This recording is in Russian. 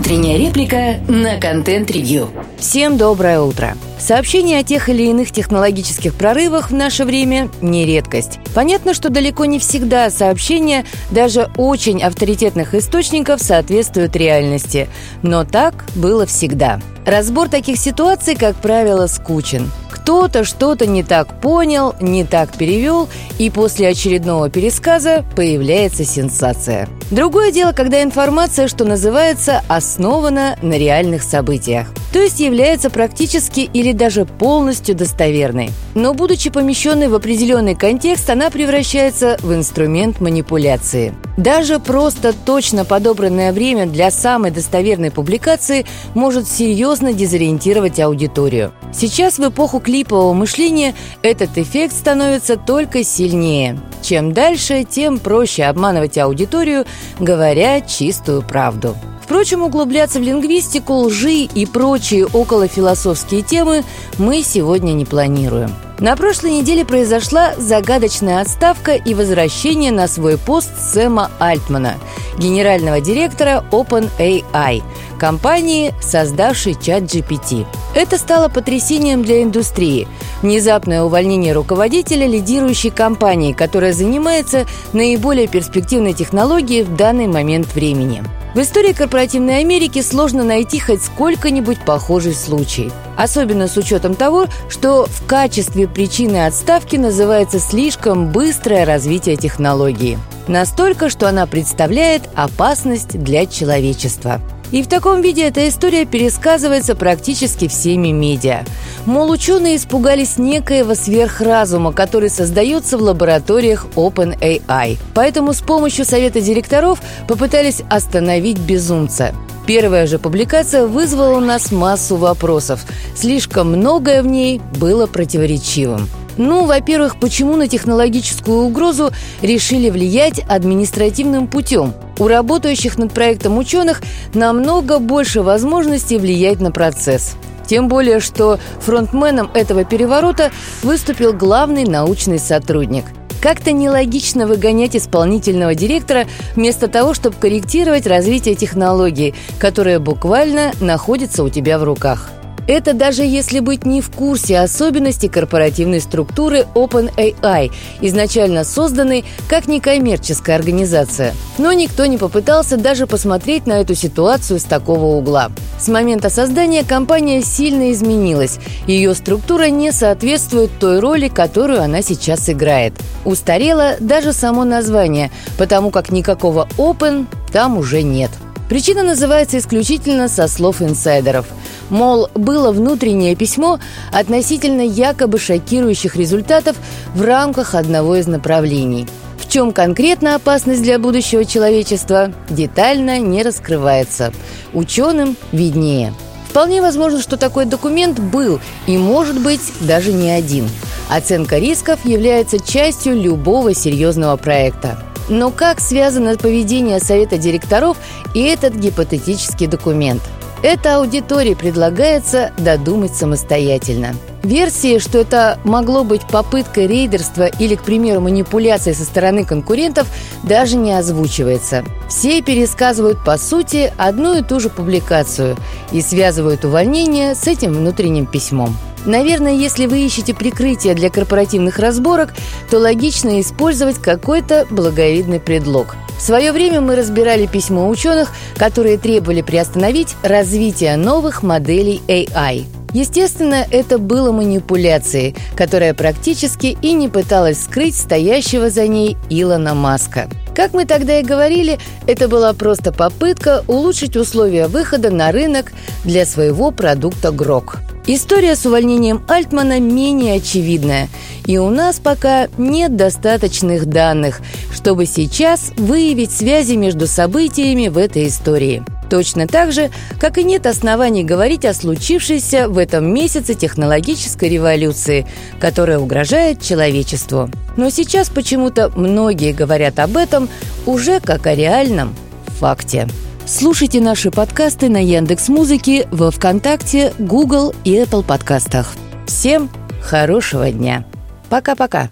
Утренняя реплика на контент-ревью. Всем доброе утро. Сообщения о тех или иных технологических прорывах в наше время не редкость. Понятно, что далеко не всегда сообщения даже очень авторитетных источников соответствуют реальности. Но так было всегда. Разбор таких ситуаций, как правило, скучен. Кто-то что-то не так понял, не так перевел, и после очередного пересказа появляется сенсация. Другое дело, когда информация, что называется, основана на реальных событиях то есть является практически или даже полностью достоверной. Но будучи помещенной в определенный контекст, она превращается в инструмент манипуляции. Даже просто точно подобранное время для самой достоверной публикации может серьезно дезориентировать аудиторию. Сейчас в эпоху клипового мышления этот эффект становится только сильнее. Чем дальше, тем проще обманывать аудиторию, говоря чистую правду. Впрочем, углубляться в лингвистику, лжи и прочие околофилософские темы мы сегодня не планируем. На прошлой неделе произошла загадочная отставка и возвращение на свой пост Сэма Альтмана, генерального директора OpenAI, компании, создавшей чат GPT. Это стало потрясением для индустрии. Внезапное увольнение руководителя лидирующей компании, которая занимается наиболее перспективной технологией в данный момент времени – в истории корпоративной Америки сложно найти хоть сколько-нибудь похожий случай. Особенно с учетом того, что в качестве причины отставки называется слишком быстрое развитие технологии. Настолько, что она представляет опасность для человечества. И в таком виде эта история пересказывается практически всеми медиа. Мол, ученые испугались некоего сверхразума, который создается в лабораториях OpenAI. Поэтому с помощью совета директоров попытались остановить безумца. Первая же публикация вызвала у нас массу вопросов. Слишком многое в ней было противоречивым. Ну, во-первых, почему на технологическую угрозу решили влиять административным путем? У работающих над проектом ученых намного больше возможностей влиять на процесс. Тем более, что фронтменом этого переворота выступил главный научный сотрудник. Как-то нелогично выгонять исполнительного директора вместо того, чтобы корректировать развитие технологии, которая буквально находится у тебя в руках. Это даже если быть не в курсе особенностей корпоративной структуры OpenAI, изначально созданной как некоммерческая организация. Но никто не попытался даже посмотреть на эту ситуацию с такого угла. С момента создания компания сильно изменилась. Ее структура не соответствует той роли, которую она сейчас играет. Устарело даже само название, потому как никакого Open там уже нет. Причина называется исключительно со слов инсайдеров – Мол, было внутреннее письмо относительно якобы шокирующих результатов в рамках одного из направлений. В чем конкретно опасность для будущего человечества, детально не раскрывается. Ученым виднее. Вполне возможно, что такой документ был и, может быть, даже не один. Оценка рисков является частью любого серьезного проекта. Но как связано поведение Совета директоров и этот гипотетический документ – это аудитории предлагается додумать самостоятельно. Версии, что это могло быть попыткой рейдерства или, к примеру, манипуляции со стороны конкурентов, даже не озвучивается. Все пересказывают, по сути, одну и ту же публикацию и связывают увольнение с этим внутренним письмом. Наверное, если вы ищете прикрытие для корпоративных разборок, то логично использовать какой-то благовидный предлог. В свое время мы разбирали письма ученых, которые требовали приостановить развитие новых моделей AI. Естественно, это было манипуляцией, которая практически и не пыталась скрыть стоящего за ней Илона Маска. Как мы тогда и говорили, это была просто попытка улучшить условия выхода на рынок для своего продукта Грок. История с увольнением Альтмана менее очевидная, и у нас пока нет достаточных данных, чтобы сейчас выявить связи между событиями в этой истории. Точно так же, как и нет оснований говорить о случившейся в этом месяце технологической революции, которая угрожает человечеству. Но сейчас почему-то многие говорят об этом уже как о реальном факте. Слушайте наши подкасты на Яндекс Музыке, во ВКонтакте, Google и Apple подкастах. Всем хорошего дня. Пока-пока.